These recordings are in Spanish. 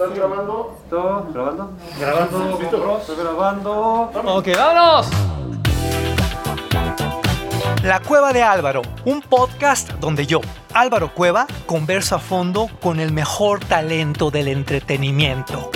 ¿Estás grabando? ¿Todo? ¿Grabando? Grabando. ¿Listo? Estoy grabando. Ok, vámonos. La Cueva de Álvaro, un podcast donde yo, Álvaro Cueva, converso a fondo con el mejor talento del entretenimiento.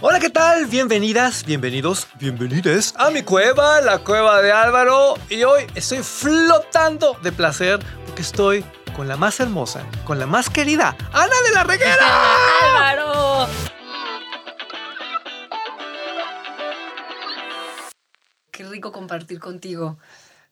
Hola, ¿qué tal? Bienvenidas, bienvenidos, bienvenides a mi cueva, la cueva de Álvaro. Y hoy estoy flotando de placer porque estoy con la más hermosa, con la más querida, Ana de la Reguera. ¡Álvaro! Qué rico compartir contigo.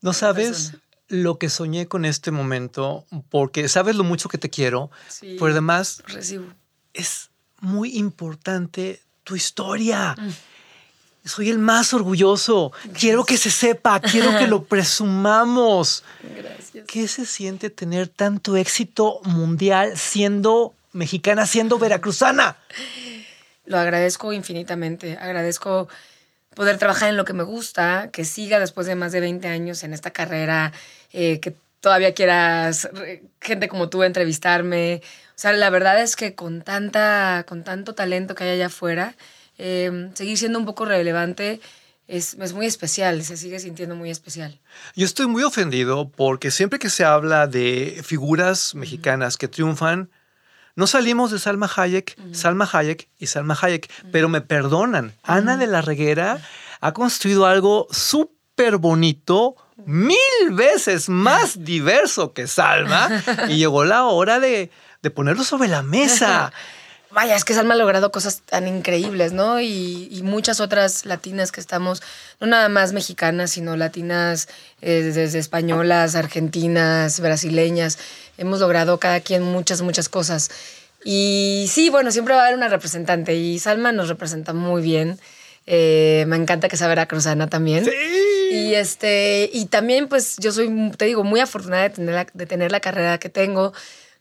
No sabes persona. lo que soñé con este momento, porque sabes lo mucho que te quiero, Sí. pero además Recibo. es muy importante tu historia. Mm. Soy el más orgulloso. Quiero que se sepa, quiero que lo presumamos. Gracias. ¿Qué se siente tener tanto éxito mundial siendo mexicana, siendo veracruzana? Lo agradezco infinitamente. Agradezco poder trabajar en lo que me gusta, que siga después de más de 20 años en esta carrera, eh, que todavía quieras gente como tú entrevistarme. O sea, la verdad es que con, tanta, con tanto talento que hay allá afuera, eh, seguir siendo un poco relevante es, es muy especial, se sigue sintiendo muy especial. Yo estoy muy ofendido porque siempre que se habla de figuras mexicanas que triunfan, no salimos de Salma Hayek, Salma Hayek y Salma Hayek, pero me perdonan. Ana de la Reguera ha construido algo súper bonito, mil veces más diverso que Salma, y llegó la hora de, de ponerlo sobre la mesa. Vaya, es que Salma ha logrado cosas tan increíbles, ¿no? Y, y muchas otras latinas que estamos, no nada más mexicanas, sino latinas, eh, desde españolas, argentinas, brasileñas. Hemos logrado cada quien muchas, muchas cosas. Y sí, bueno, siempre va a haber una representante y Salma nos representa muy bien. Eh, me encanta que sea veracruzana también. Y este, y también, pues, yo soy, te digo, muy afortunada de tener la, de tener la carrera que tengo,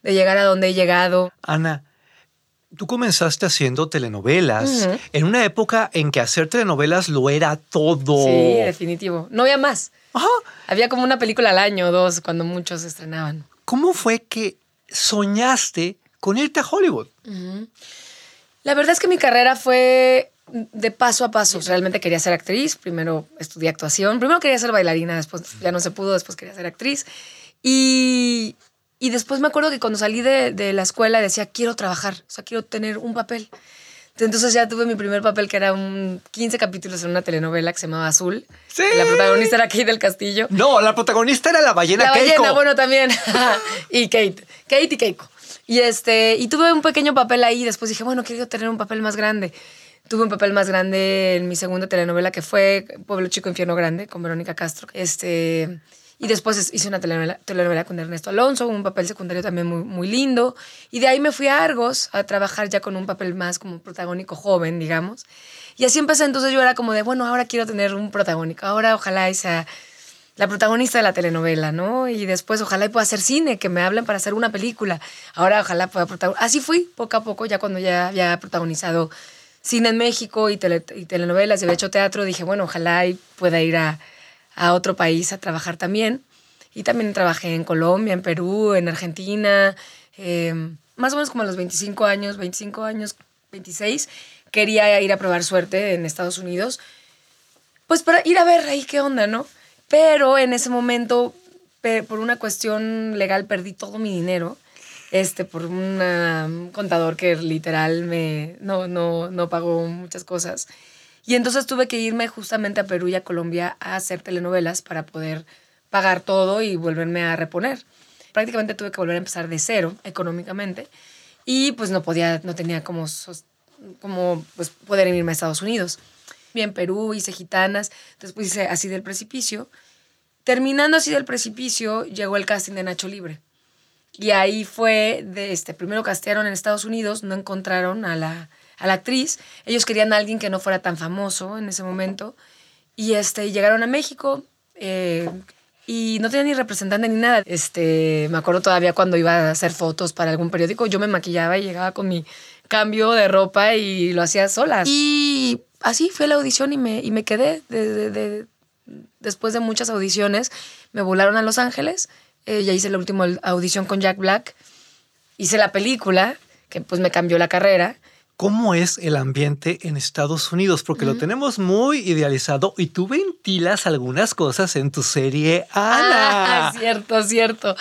de llegar a donde he llegado. Ana, tú comenzaste haciendo telenovelas en una época en que hacer telenovelas lo era todo. Sí, definitivo. No había más. Ajá. Había como una película al año o dos cuando muchos estrenaban. ¿Cómo fue que soñaste con irte a Hollywood? La verdad es que mi carrera fue de paso a paso. Realmente quería ser actriz. Primero estudié actuación. Primero quería ser bailarina, después ya no se pudo, después quería ser actriz. Y, y después me acuerdo que cuando salí de, de la escuela decía, quiero trabajar, o sea, quiero tener un papel. Entonces ya tuve mi primer papel que era un 15 capítulos en una telenovela que se llamaba Azul. Sí. La protagonista era Kate del Castillo. No, la protagonista era la ballena La Keiko. ballena, bueno, también. y Kate. Kate y Keiko. Y, este, y tuve un pequeño papel ahí. Después dije, bueno, quiero tener un papel más grande. Tuve un papel más grande en mi segunda telenovela que fue Pueblo Chico, Infierno Grande con Verónica Castro. Este, y después es- hice una telenovela, con Ernesto Alonso, un papel secundario también muy, muy lindo. Y de ahí me fui a Argos a trabajar ya con un papel más como protagónico joven, digamos. Y así empecé. Entonces yo era como de, bueno, ahora quiero tener un protagónico. Ahora ojalá sea la protagonista de la telenovela, ¿no? Y después ojalá pueda hacer cine, que me hablen para hacer una película. Ahora ojalá pueda protagonizar. Así fui poco a poco, ya cuando ya había protagonizado cine en México y, y telenovelas y había hecho teatro, dije, bueno, ojalá pueda ir a, a otro país a trabajar también. Y también trabajé en Colombia, en Perú, en Argentina, eh, más o menos como a los 25 años, 25 años, 26, quería ir a probar suerte en Estados Unidos pues para ir a ver ahí qué onda, ¿no? Pero en ese momento, por una cuestión legal, perdí todo mi dinero. Este, por un contador que literal me no, no, no pagó muchas cosas. Y entonces tuve que irme justamente a Perú y a Colombia a hacer telenovelas para poder pagar todo y volverme a reponer. Prácticamente tuve que volver a empezar de cero económicamente y pues no podía, no tenía como, como pues, poder irme a Estados Unidos. Bien, Perú, hice gitanas, después hice así del precipicio. Terminando así del precipicio, llegó el casting de Nacho Libre. Y ahí fue, de este, primero castearon en Estados Unidos, no encontraron a la, a la actriz. Ellos querían a alguien que no fuera tan famoso en ese momento. Y este, llegaron a México eh, y no tenía ni representante ni nada. Este, me acuerdo todavía cuando iba a hacer fotos para algún periódico, yo me maquillaba y llegaba con mi cambio de ropa y lo hacía sola. Y así fue la audición y me, y me quedé. de- de- de- después de muchas audiciones, me volaron a Los Ángeles. Eh, ya hice la última audición con Jack Black. hice la película, que pues me cambió la carrera. ¿Cómo es el ambiente en Estados Unidos? Porque lo tenemos muy idealizado y tú ventilas algunas cosas en tu serie Ana. Ah, cierto, cierto.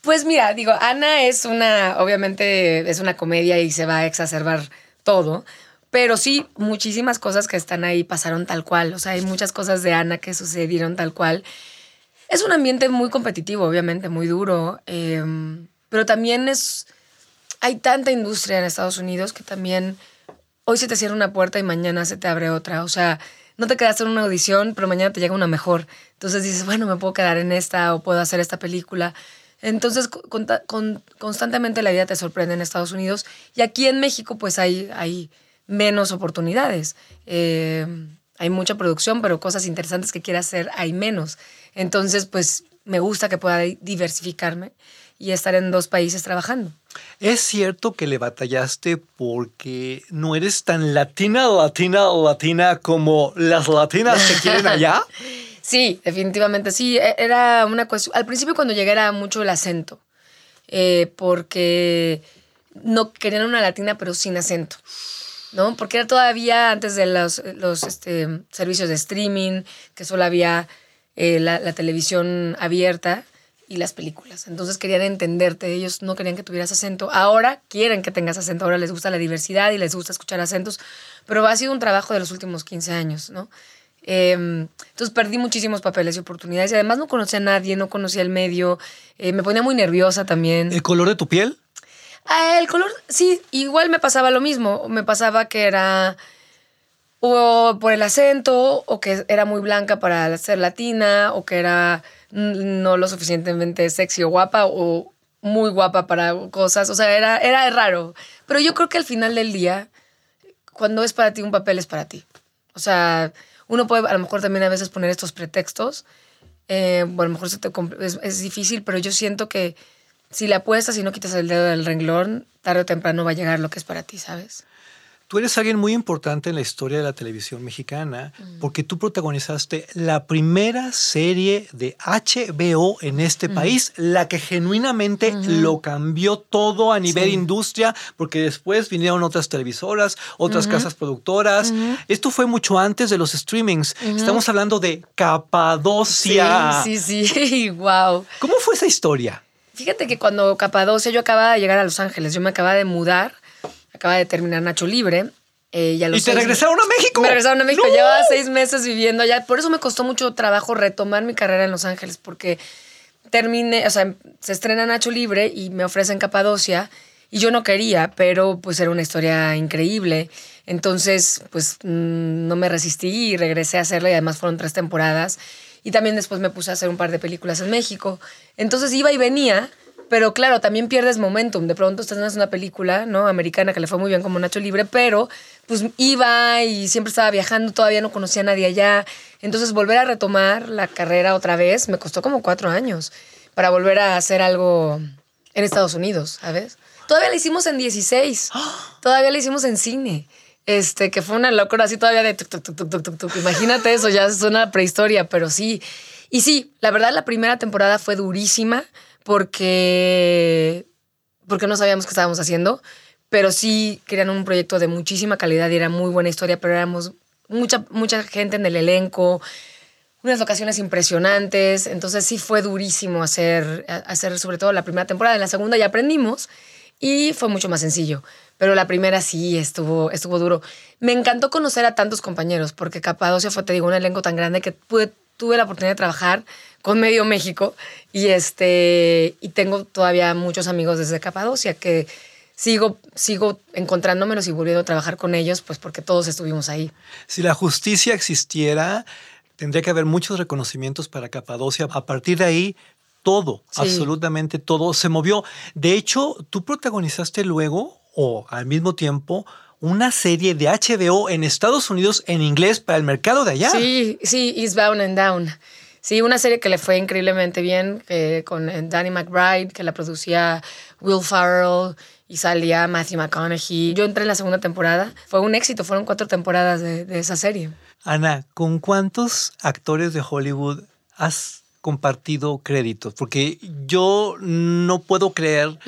Pues mira, digo, Ana es una, obviamente es una comedia y se va a exacerbar todo, pero sí, muchísimas cosas que están ahí pasaron tal cual. O sea, hay muchas cosas de Ana que sucedieron tal cual. Es un ambiente muy competitivo, obviamente, muy duro, eh, pero también es, hay tanta industria en Estados Unidos que también hoy se te cierra una puerta y mañana se te abre otra. O sea, no te quedaste en una audición, pero mañana te llega una mejor. Entonces dices, bueno, me puedo quedar en esta o puedo hacer esta película. Entonces, con- con- constantemente la vida te sorprende en Estados Unidos y aquí en México pues hay, hay menos oportunidades. Eh, hay mucha producción, pero cosas interesantes que quiera hacer hay menos. Entonces, pues me gusta que pueda diversificarme y estar en dos países trabajando. ¿Es cierto que le batallaste porque no eres tan latina, latina, latina como las latinas que quieren allá? Sí, definitivamente sí. E- Era una cuestión. Al principio, cuando llegué, era mucho el acento. eh, porque no querían una latina, pero sin acento. ¿No? Porque era todavía antes de los, los este, servicios de streaming, que solo había eh, la, televisión abierta y las películas. Entonces querían entenderte. Ellos no querían que tuvieras acento. Ahora quieren que tengas acento. Ahora les gusta la diversidad y les gusta escuchar acentos. Pero ha sido un trabajo de los últimos 15 años, ¿no? Eh, entonces perdí muchísimos papeles y oportunidades y además no conocía a nadie, no conocía el medio, eh, me ponía muy nerviosa también. ¿El color de tu piel? Ah, el color, sí, igual me pasaba lo mismo, me pasaba que era o por el acento o que era muy blanca para ser latina o que era no lo suficientemente sexy o guapa o muy guapa para cosas, o sea, era, era raro. Pero yo creo que al final del día, cuando es para ti un papel, es para ti. O sea, uno puede a lo mejor también a veces poner estos pretextos. Eh, bueno, a lo mejor se te es, es difícil, pero yo siento que si le apuestas y no quitas el dedo del renglón, tarde o temprano va a llegar lo que es para ti, ¿sabes? Tú eres alguien muy importante en la historia de la televisión mexicana porque tú protagonizaste la primera serie de HBO en este país, la que genuinamente lo cambió todo a nivel Sí. industria, porque después vinieron otras televisoras, otras casas productoras. Esto fue mucho antes de los streamings. Estamos hablando de Capadocia. Sí, sí, sí, wow. ¿Cómo fue esa historia? Fíjate que cuando Capadocia, yo acababa de llegar a Los Ángeles, yo me acababa de mudar, acaba de terminar Nacho Libre. eh, y a los ¿Y te regresaron a México? Me regresaron a México, ¡No! llevaba seis meses viviendo allá. Por eso me costó mucho trabajo retomar mi carrera en Los Ángeles, porque terminé, o sea, se estrena Nacho Libre y me ofrecen Capadocia. Y yo no quería, pero pues era una historia increíble. Entonces, pues mm, no me resistí y regresé a hacerla y además fueron tres temporadas. Y también después me puse a hacer un par de películas en México. Entonces iba y venía, pero claro, también pierdes momentum. De pronto estás en una película, ¿no? Americana que le fue muy bien como Nacho Libre, pero pues iba y siempre estaba viajando, todavía no conocía a nadie allá. Entonces volver a retomar la carrera otra vez me costó como cuatro años para volver a hacer algo en Estados Unidos, ¿sabes? Todavía la hicimos en 16. Todavía la hicimos en cine. Este, que fue una locura así todavía de tuc, tuc, tuc. Imagínate eso, ya es una prehistoria, pero sí. Y sí, la verdad la primera temporada fue durísima porque porque no sabíamos qué estábamos haciendo, pero sí querían un proyecto de muchísima calidad y era muy buena historia, pero éramos mucha mucha gente en el elenco, unas locaciones impresionantes, entonces sí fue durísimo hacer, hacer sobre todo la primera temporada, en la segunda ya aprendimos y fue mucho más sencillo, pero la primera sí estuvo, estuvo duro. Me encantó conocer a tantos compañeros, porque Capadocia fue, te digo, un elenco tan grande que pude, tuve la oportunidad de trabajar con medio México y, este, y tengo todavía muchos amigos desde Capadocia que sigo, sigo encontrándomelos y volviendo a trabajar con ellos, pues porque todos estuvimos ahí. Si la justicia existiera, tendría que haber muchos reconocimientos para Capadocia. A partir de ahí, todo, Sí. absolutamente todo se movió. De hecho, tú protagonizaste luego, o al mismo tiempo, una serie de HBO en Estados Unidos en inglés para el mercado de allá. Sí, sí, Eastbound and Down. Sí, una serie que le fue increíblemente bien, eh, con eh, Danny McBride, que la producía Will Farrell y salía Matthew McConaughey. Yo entré en la segunda temporada. Fue un éxito, fueron cuatro temporadas de, de esa serie. Ana, ¿con cuántos actores de Hollywood has compartido créditos? Porque yo no puedo creer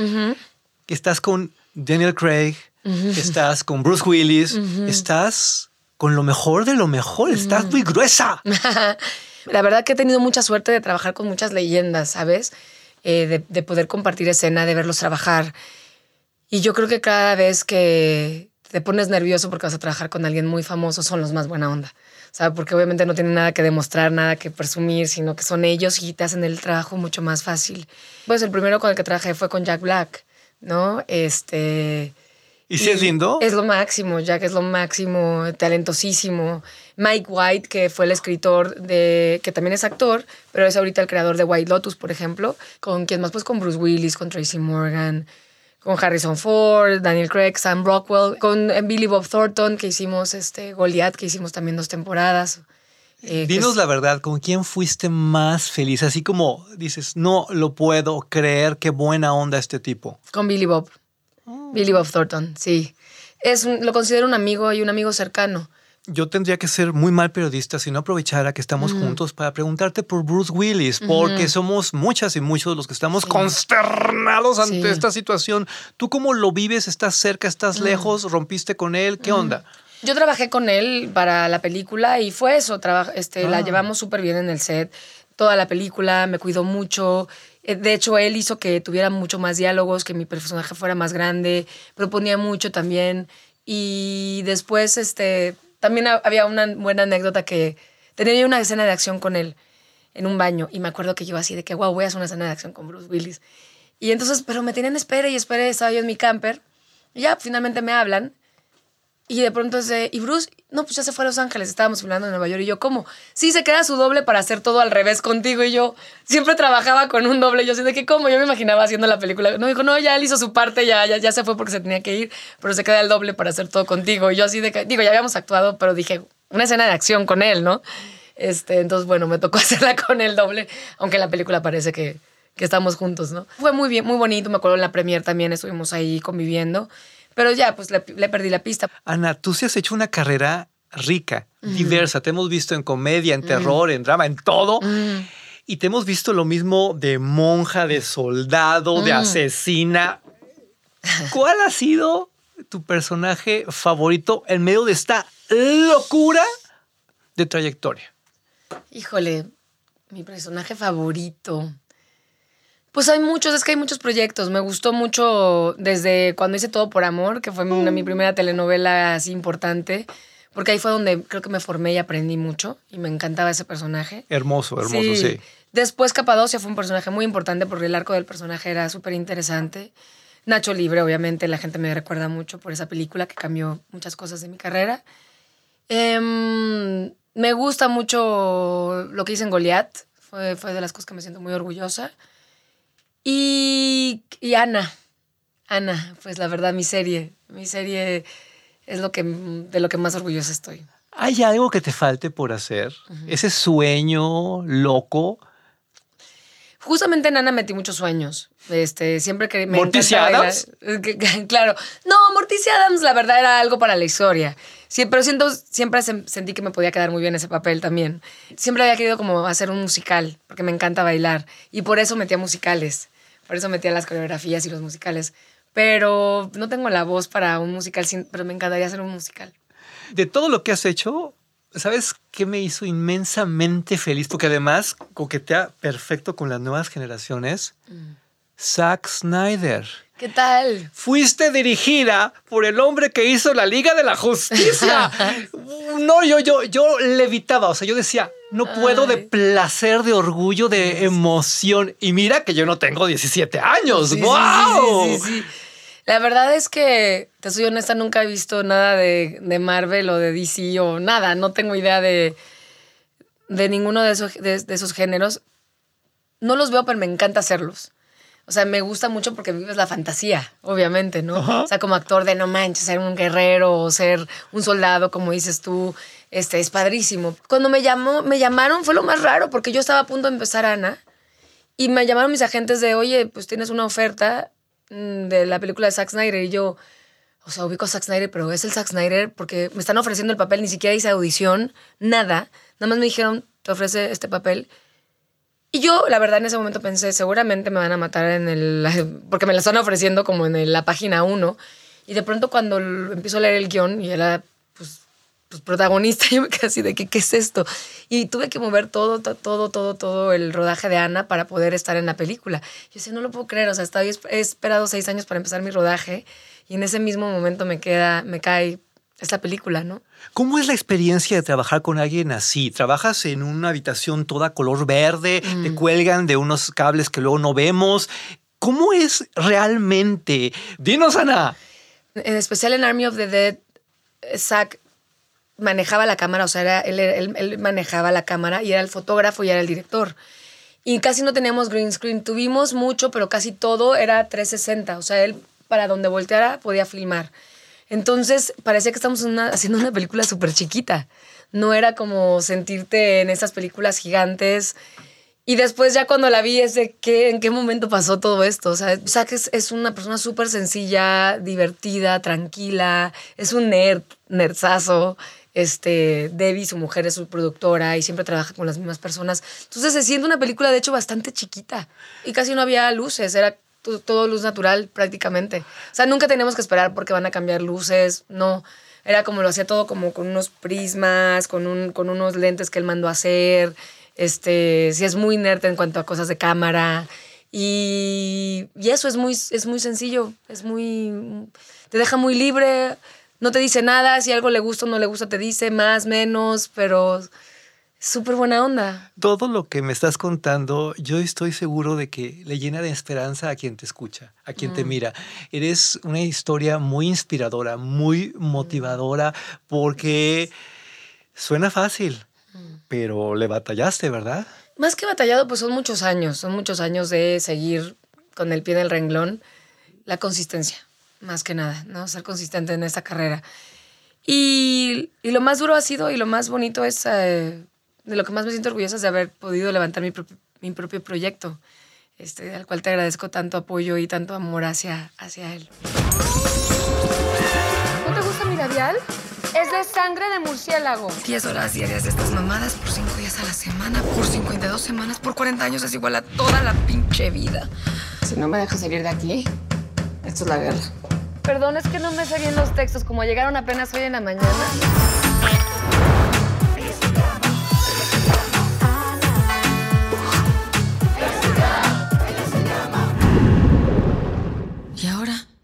que estás con Daniel Craig, estás con Bruce Willis, estás con lo mejor de lo mejor, estás muy gruesa. La verdad que he tenido mucha suerte de trabajar con muchas leyendas, ¿sabes? Eh, de, de poder compartir escena, de verlos trabajar. Y yo creo que cada vez que te pones nervioso porque vas a trabajar con alguien muy famoso, son los más buena onda. ¿Sabes? Porque obviamente no tienen nada que demostrar, nada que presumir, sino que son ellos y te hacen el trabajo mucho más fácil. Pues el primero con el que trabajé fue con Jack Black, ¿no? Este. ¿Y si es lindo? Es lo máximo, Jack es lo máximo, talentosísimo. Mike White, que fue el escritor de, que también es actor, pero es ahorita el creador de White Lotus, por ejemplo, con quien más, pues con Bruce Willis, con Tracy Morgan, con Harrison Ford, Daniel Craig, Sam Rockwell, con Billy Bob Thornton, que hicimos este Goliath, que hicimos también dos temporadas. Eh, que Dinos es- la verdad, ¿con quién fuiste más feliz? Así como dices, no lo puedo creer, qué buena onda este tipo. Con Billy Bob. Billy Bob Thornton, sí. Es lo considero un amigo y un amigo cercano. Yo tendría que ser muy mal periodista si no aprovechara que estamos juntos para preguntarte por Bruce Willis, porque somos muchas y muchos los que estamos consternados ante Sí. esta situación. ¿Tú cómo lo vives? ¿Estás cerca? ¿Estás lejos? ¿Rompiste con él? ¿Qué onda? Yo trabajé con él para la película y fue eso. traba- este, La Ah. llevamos súper bien en el set. Toda la película me cuidó mucho. Eh, De hecho, él hizo que tuviera mucho más diálogos, que mi personaje fuera más grande. Proponía mucho también. Y después, este, también ha- había una buena anécdota que tenía una escena de acción con él en un baño. Y me acuerdo que yo así de que, wow, voy a hacer una escena de acción con Bruce Willis. Y entonces, pero me tenían espera y espera. Estaba yo en mi camper. Y ya, finalmente me hablan. Y de pronto de, y Bruce, no, pues ya se fue a Los Ángeles, estábamos filmando en Nueva York. Y yo, ¿cómo? Sí, se queda su doble para hacer todo al revés contigo. Y yo siempre trabajaba con un doble. Yo así de que, ¿cómo? Yo me imaginaba haciendo la película. No, dijo, no, ya él hizo su parte, ya, ya, ya se fue porque se tenía que ir, pero se queda el doble para hacer todo contigo. Y yo así de que, digo, ya habíamos actuado, pero dije, una escena de acción con él, ¿no? Este, entonces, bueno, me tocó hacerla con el doble, aunque en la película parece que, que estamos juntos, ¿no? Fue muy bien, muy bonito. Me acuerdo en la premier también estuvimos ahí conviviendo. Pero ya, pues le, le perdí la pista. Ana, tú sí has hecho una carrera rica, diversa. Te hemos visto en comedia, en terror, en drama, en todo. Y te hemos visto lo mismo de monja, de soldado, de asesina. ¿Cuál ha sido tu personaje favorito en medio de esta locura de trayectoria? Híjole, mi personaje favorito. Pues hay muchos, es que hay muchos proyectos. Me gustó mucho desde cuando hice Todo por Amor, que fue mi, mi primera telenovela así importante, porque ahí fue donde creo que me formé y aprendí mucho y me encantaba ese personaje. Hermoso, hermoso, sí. Después Capadocia fue un personaje muy importante porque el arco del personaje era súper interesante. Nacho Libre, obviamente, la gente me recuerda mucho por esa película que cambió muchas cosas de mi carrera. Em, me gusta mucho lo que hice en Goliath. Fue, fue de las cosas que me siento muy orgullosa. Y, y Ana. Ana, pues la verdad, mi serie. Mi serie es lo que, de lo que más orgullosa estoy. ¿Hay algo que te falte por hacer? Ese sueño loco. Justamente en Ana metí muchos sueños. Este, siempre que me ¿Morticia Adams? Claro. No, Morticia Adams, la verdad, era algo para la historia. Sí, pero siento, siempre se- sentí que me podía quedar muy bien ese papel también. Siempre había querido como hacer un musical, porque me encanta bailar. Y por eso metía musicales. Por eso metía las coreografías y los musicales. Pero no tengo la voz para un musical, pero me encantaría hacer un musical. De todo lo que has hecho, ¿sabes qué me hizo inmensamente feliz? Porque además coquetea perfecto con las nuevas generaciones. Zack Snyder. ¿Qué tal? Fuiste dirigida por el hombre que hizo la Liga de la Justicia. No, yo, yo, yo levitaba. O sea, yo decía, no puedo de placer, de orgullo, de emoción. Y mira que yo no tengo 17 años. Sí, ¡Wow! sí, sí, sí, sí. La verdad es que, te soy honesta, nunca he visto nada de, de Marvel o de DC o nada. No tengo idea de, de ninguno de esos, de, de esos géneros. No los veo, pero me encanta hacerlos. O sea, me gusta mucho porque vives la fantasía, obviamente, ¿no? Ajá. O sea, como actor de no manches, ser un guerrero o ser un soldado, como dices tú, este, es padrísimo. Cuando me llamó, me llamaron fue lo más raro porque yo estaba a punto de empezar Ana y me llamaron mis agentes de, oye, pues tienes una oferta mm, de la película de Zack Snyder y yo, o sea, ubico a Zack Snyder, pero es el Zack Snyder porque me están ofreciendo el papel, ni siquiera hice audición, nada. Nada más me dijeron, te ofrece este papel. Y yo, la verdad, en ese momento pensé, seguramente me van a matar en el... Porque me la están ofreciendo como en la página 1. Y de pronto cuando empiezo a leer el guion y era, pues, pues, protagonista, yo me quedé así de que, ¿qué es esto? Y tuve que mover todo, to- todo, todo, todo el rodaje de Ana para poder estar en la película. Yo decía, no lo puedo creer, o sea, he esperado seis años para empezar mi rodaje y en ese mismo momento me queda, me cae esta película, ¿no? ¿Cómo es la experiencia de trabajar con alguien así? Trabajas en una habitación toda color verde, te cuelgan de unos cables que luego no vemos. ¿Cómo es realmente? Dinos, Ana. En especial en Army of the Dead, Zack manejaba la cámara, o sea, era- él, él- él manejaba la cámara y era el fotógrafo y era el director. Y casi no teníamos green screen. Tuvimos mucho, pero casi todo era 360. O sea, él para donde volteara podía filmar. Entonces parecía que estamos haciendo una película súper chiquita. No era como sentirte en esas películas gigantes. Y después ya cuando la vi es de qué, en qué momento pasó todo esto. O sea, Zack es, una persona súper sencilla, divertida, tranquila. Es un nerd, nerdzazo. Este, Debbie, su mujer, es su productora y siempre trabaja con las mismas personas. Entonces se siente una película, de hecho, bastante chiquita. Y casi no había luces, era todo luz natural prácticamente. O sea, nunca teníamos que esperar porque van a cambiar luces, no. Era como lo hacía todo como con unos prismas, con, un, con unos lentes que él mandó a hacer. Este, sí es muy nerd en cuanto a cosas de cámara. Y, y eso es muy, es muy sencillo, es muy... Te deja muy libre, no te dice nada, si algo le gusta o no le gusta te dice más, menos, pero súper buena onda. Todo lo que me estás contando, yo estoy seguro de que le llena de esperanza a quien te escucha, a quien te mira. Eres una historia muy inspiradora, muy motivadora, porque suena fácil, pero le batallaste, ¿verdad? Más que batallado, pues son muchos años, son muchos años de seguir con el pie en el renglón, la consistencia, más que nada, ¿no? Ser consistente en esta carrera. Y, y lo más duro ha sido y lo más bonito es, eh, de lo que más me siento orgullosa es de haber podido levantar mi, propio- mi propio proyecto, este, al cual te agradezco tanto apoyo y tanto amor hacia, hacia él. ¿No te gusta mi labial? Es de sangre de murciélago. 10 horas diarias de estas mamadas por 5 días a la semana, por 52 semanas, por 40 años es igual a toda la pinche vida. Si no me dejas salir de aquí, esto es la guerra. Perdón, es que no me sé bien los textos, como llegaron apenas hoy en la mañana.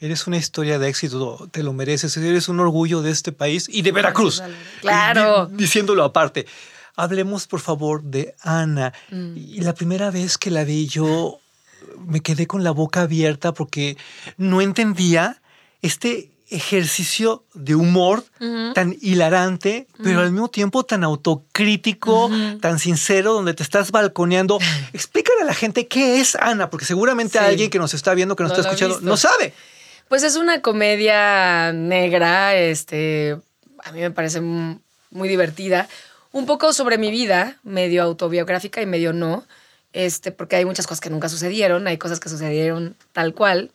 Eres una historia de éxito, te lo mereces, eres un orgullo de este país y de Veracruz. Claro. Di- diciéndolo aparte. Hablemos, por favor, de Ana. Y la primera vez que la vi yo me quedé con la boca abierta porque no entendía este ejercicio de humor tan hilarante, pero al mismo tiempo tan autocrítico, tan sincero, donde te estás balconeando. Explícale a la gente qué es Ana, porque seguramente Sí. alguien que nos está viendo, que nos No está escuchando, no sabe. Pues es una comedia negra, este, a mí me parece muy divertida. Un poco sobre mi vida, medio autobiográfica y medio no, este, porque hay muchas cosas que nunca sucedieron, hay cosas que sucedieron tal cual,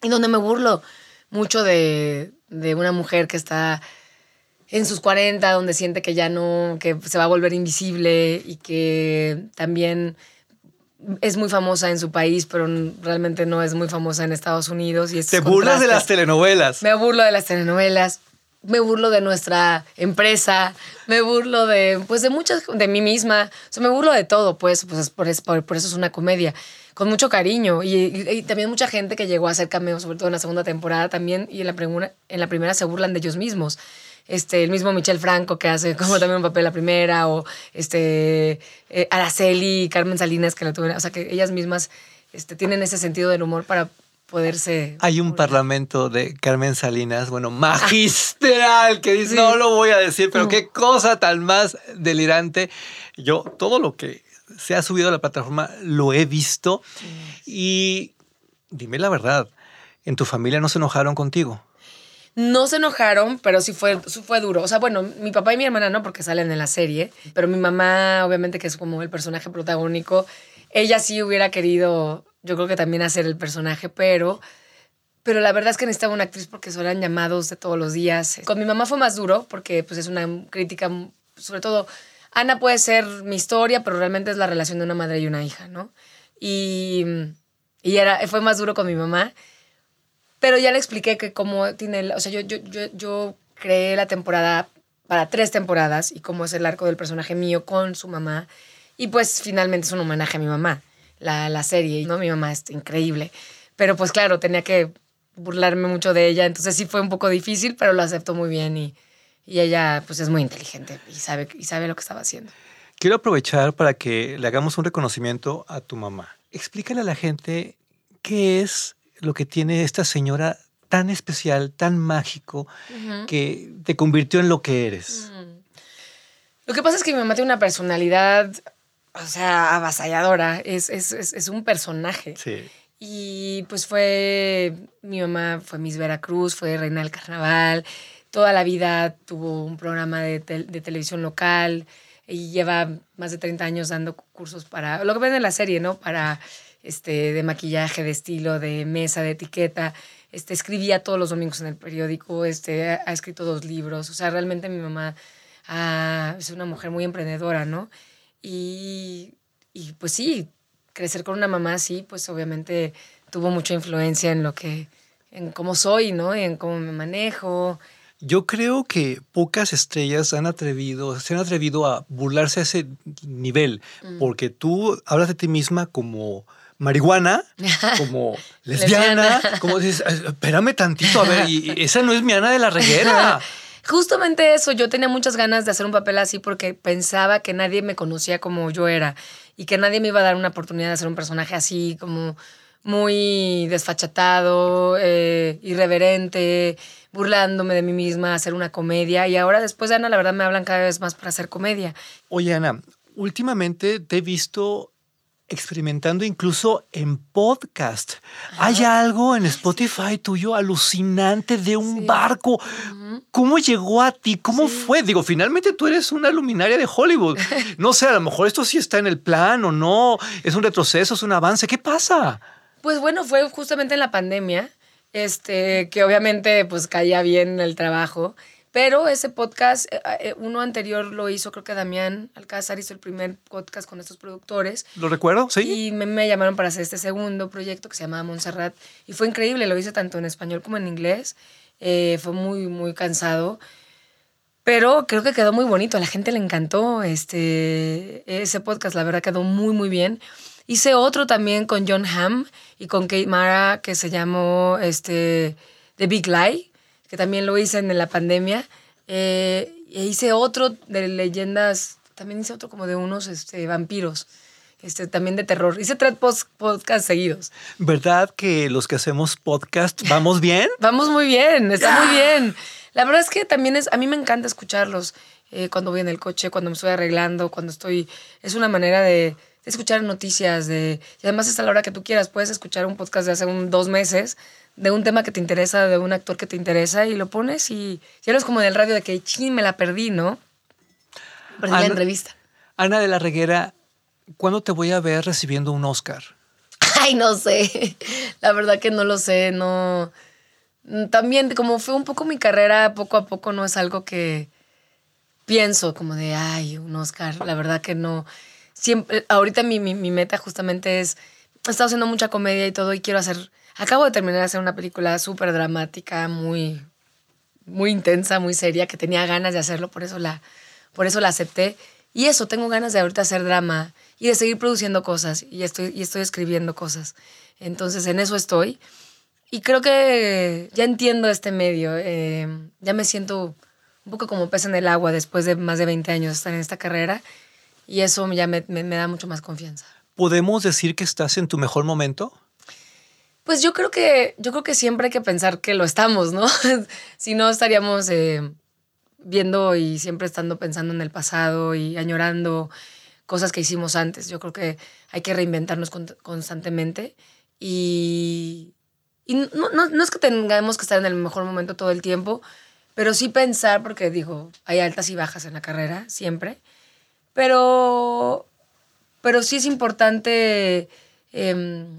y donde me burlo mucho de, de una mujer que está en sus 40, donde siente que ya no, que se va a volver invisible y que también es muy famosa en su país, pero realmente no es muy famosa en Estados Unidos. Y Te burlas de las telenovelas. Me burlo de las telenovelas, me burlo de nuestra empresa, me burlo de, pues de muchas, de mí misma. O sea, me burlo de todo, pues, pues es por, es- por, por eso es una comedia. Con mucho cariño. Y, y- y también mucha gente que llegó a hacer cameos, sobre todo en la segunda temporada también, y en la, primera, en la primera se burlan de ellos mismos. Este, el mismo Michel Franco que hace como también un papel la primera, o este, eh, Araceli, Carmen Salinas que la tuvieron, o sea que ellas mismas este, tienen ese sentido del humor para poderse... Hay un parlamento de Carmen Salinas, bueno, magistral, que dice, Sí. no lo voy a decir, pero qué cosa tan más delirante. Yo todo lo que se ha subido a la plataforma lo he visto y dime la verdad, ¿en tu familia no se enojaron contigo? No se enojaron, pero sí fue, fue duro. O sea, bueno, mi papá y mi hermana no, porque salen en la serie. Pero mi mamá, obviamente, que es como el personaje protagónico, ella sí hubiera querido, yo creo que también hacer el personaje, pero. Pero la verdad es que necesitaba una actriz porque eran llamados de todos los días. Con mi mamá fue más duro porque pues es una crítica, sobre todo Ana puede ser mi historia, pero realmente es la relación de una madre y una hija, ¿no? Y, y era, fue más duro con mi mamá. Pero ya le expliqué que como tiene, o sea, yo, yo, yo, yo creé la temporada para tres temporadas y cómo es el arco del personaje mío con su mamá. Y pues finalmente es un homenaje a mi mamá, la, la serie, ¿no? Mi mamá es increíble. Pero pues claro, tenía que burlarme mucho de ella, entonces sí fue un poco difícil, pero lo aceptó muy bien y, y ella pues es muy inteligente y sabe, y sabe lo que estaba haciendo. Quiero aprovechar para que le hagamos un reconocimiento a tu mamá. Explícale a la gente qué es lo que tiene esta señora tan especial, tan mágico, que te convirtió en lo que eres. Lo que pasa es que mi mamá tiene una personalidad, o sea, avasalladora, es, es, es, es un personaje. Sí. Y pues fue, mi mamá fue Miss Veracruz, fue reina del carnaval, toda la vida tuvo un programa de, de televisión local y lleva más de 30 años dando cursos para, lo que ven en la serie, ¿no? Para, este, de maquillaje, de estilo, de mesa, de etiqueta. Este, escribía todos los domingos en el periódico, este, ha, escrito dos libros, o sea, realmente mi mamá ah, es una mujer muy emprendedora, ¿no? Y, y pues sí, crecer con una mamá así, pues obviamente tuvo mucha influencia en lo que, en cómo soy, ¿no? Y en cómo me manejo. Yo creo que pocas estrellas han atrevido, se han atrevido a burlarse a ese nivel, Mm. porque tú hablas de ti misma como marihuana, como lesbiana, como dices, "Ay, espérame tantito, a ver, y, y esa no es mi Ana de la reguera. Justamente eso, yo tenía muchas ganas de hacer un papel así porque pensaba que nadie me conocía como yo era y que nadie me iba a dar una oportunidad de hacer un personaje así como muy desfachatado, eh, irreverente, burlándome de mí misma, hacer una comedia. Y ahora después de Ana, la verdad me hablan cada vez más para hacer comedia. Oye, Ana, últimamente te he visto experimentando incluso en podcast. Hay algo en Spotify tuyo alucinante de un Sí. barco. ¿Cómo llegó a ti? ¿Cómo fue? Digo, finalmente tú eres una luminaria de Hollywood. No sé, a lo mejor esto sí está en el plan o no. Es un retroceso, es un avance. ¿Qué pasa? Pues bueno, fue justamente en la pandemia, este, que obviamente pues caía bien el trabajo, pero ese podcast, eh, eh, uno anterior lo hizo, creo que Damián Alcázar hizo el primer podcast con estos productores. ¿Lo recuerdo? Sí. Y me, me llamaron para hacer este segundo proyecto que se llamaba Montserrat. Y fue increíble, lo hice tanto en español como en inglés. Eh, fue muy, muy cansado. Pero creo que quedó muy bonito, a la gente le encantó este, ese podcast, la verdad quedó muy, muy bien. Hice otro también con John Hamm y con Kate Mara que se llamó este, The Big Lie, que también lo hice en la pandemia. Eh, e hice otro de leyendas, también hice otro como de unos este, vampiros, este, también de terror. Hice tres podcasts seguidos. ¿Verdad que los que hacemos podcast vamos bien? Vamos muy bien, está muy bien. La verdad es que también es, a mí me encanta escucharlos eh, cuando voy en el coche, cuando me estoy arreglando, cuando estoy, es una manera de, de escuchar noticias, de, y además es a la hora que tú quieras, puedes escuchar un podcast de hace un, dos meses de un tema que te interesa, de un actor que te interesa y lo pones y ya no es como en el radio de que, ching, me la perdí, ¿no? Perdí la entrevista. Ana de la Reguera, ¿cuándo te voy a ver recibiendo un Oscar? Ay, no sé. La verdad que no lo sé, no. También, como fue un poco mi carrera, poco a poco no es algo que pienso como de, ay, un Oscar. La verdad que no. Siempre, ahorita mi, mi, mi meta justamente es, he estado haciendo mucha comedia y todo y quiero hacer, acabo de terminar de hacer una película súper dramática, muy, muy intensa, muy seria, que tenía ganas de hacerlo, por eso la, por eso la acepté. Y eso, tengo ganas de ahorita hacer drama y de seguir produciendo cosas y estoy, y estoy escribiendo cosas. Entonces, en eso estoy. Y creo que ya entiendo este medio, eh, ya me siento un poco como pez en el agua después de más de 20 años de estar en esta carrera y eso ya me, me- me da mucho más confianza. ¿Podemos decir que estás en tu mejor momento? Pues yo creo que, yo creo que siempre hay que pensar que lo estamos, ¿no? si no estaríamos eh, viendo y siempre estando pensando en el pasado y añorando cosas que hicimos antes. Yo creo que hay que reinventarnos con- constantemente y, y no, no- no es que tengamos que estar en el mejor momento todo el tiempo, pero sí pensar, porque digo, hay altas y bajas en la carrera, siempre, pero, pero sí es importante em,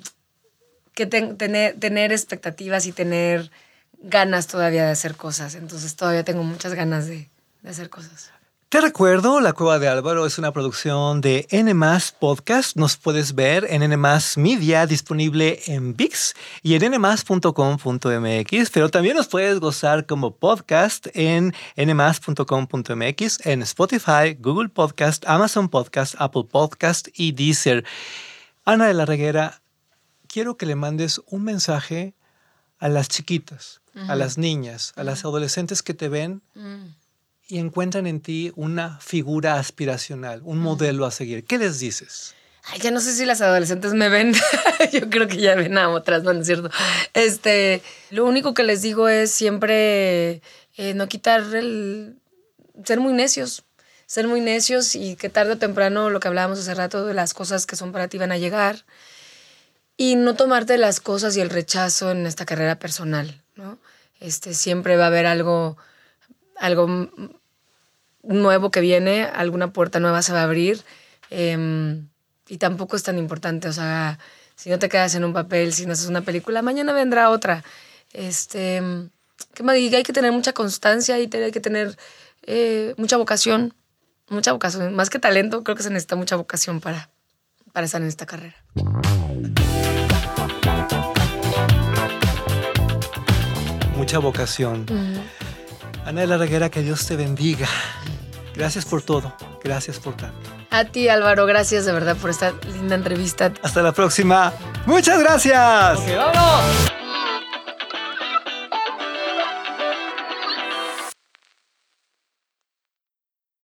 que ten- tener, tener expectativas y tener ganas todavía de hacer cosas. Entonces todavía tengo muchas ganas de, de hacer cosas. Te recuerdo, La Cueva de Álvaro es una producción de N Podcast. Nos puedes ver en N Media, disponible en VIX y en nmas.com.mx, pero también nos puedes gozar como podcast en nmas.com.mx, en Spotify, Google Podcast, Amazon Podcast, Apple Podcast y Deezer. Ana de la Reguera, quiero que le mandes un mensaje a las chiquitas, a las niñas, a las adolescentes que te ven y encuentran en ti una figura aspiracional, un modelo a seguir. ¿Qué les dices? Ay, ya no sé si las adolescentes me ven. Yo creo que ya ven a otras, no, ¿no es cierto. Este, lo único que les digo es siempre eh, no quitar el. ser muy necios. Ser muy necios y que tarde o temprano, lo que hablábamos hace rato, de las cosas que son para ti van a llegar. Y no tomarte las cosas y el rechazo en esta carrera personal, ¿no? Este, siempre va a haber algo, algo nuevo que viene, alguna puerta nueva se va a abrir. em, y tampoco es tan importante, o sea, si no te quedas en un papel, si no haces una película, mañana vendrá otra. Este. Y hay que tener mucha constancia y hay que tener eh, mucha vocación, mucha vocación, más que talento, creo que se necesita mucha vocación para, para estar en esta carrera. Mucha vocación. Ana de la Reguera, que Dios te bendiga. Gracias por todo. Gracias por tanto. A ti, Álvaro, gracias de verdad por esta linda entrevista. Hasta la próxima. Muchas gracias. ¡Vamos!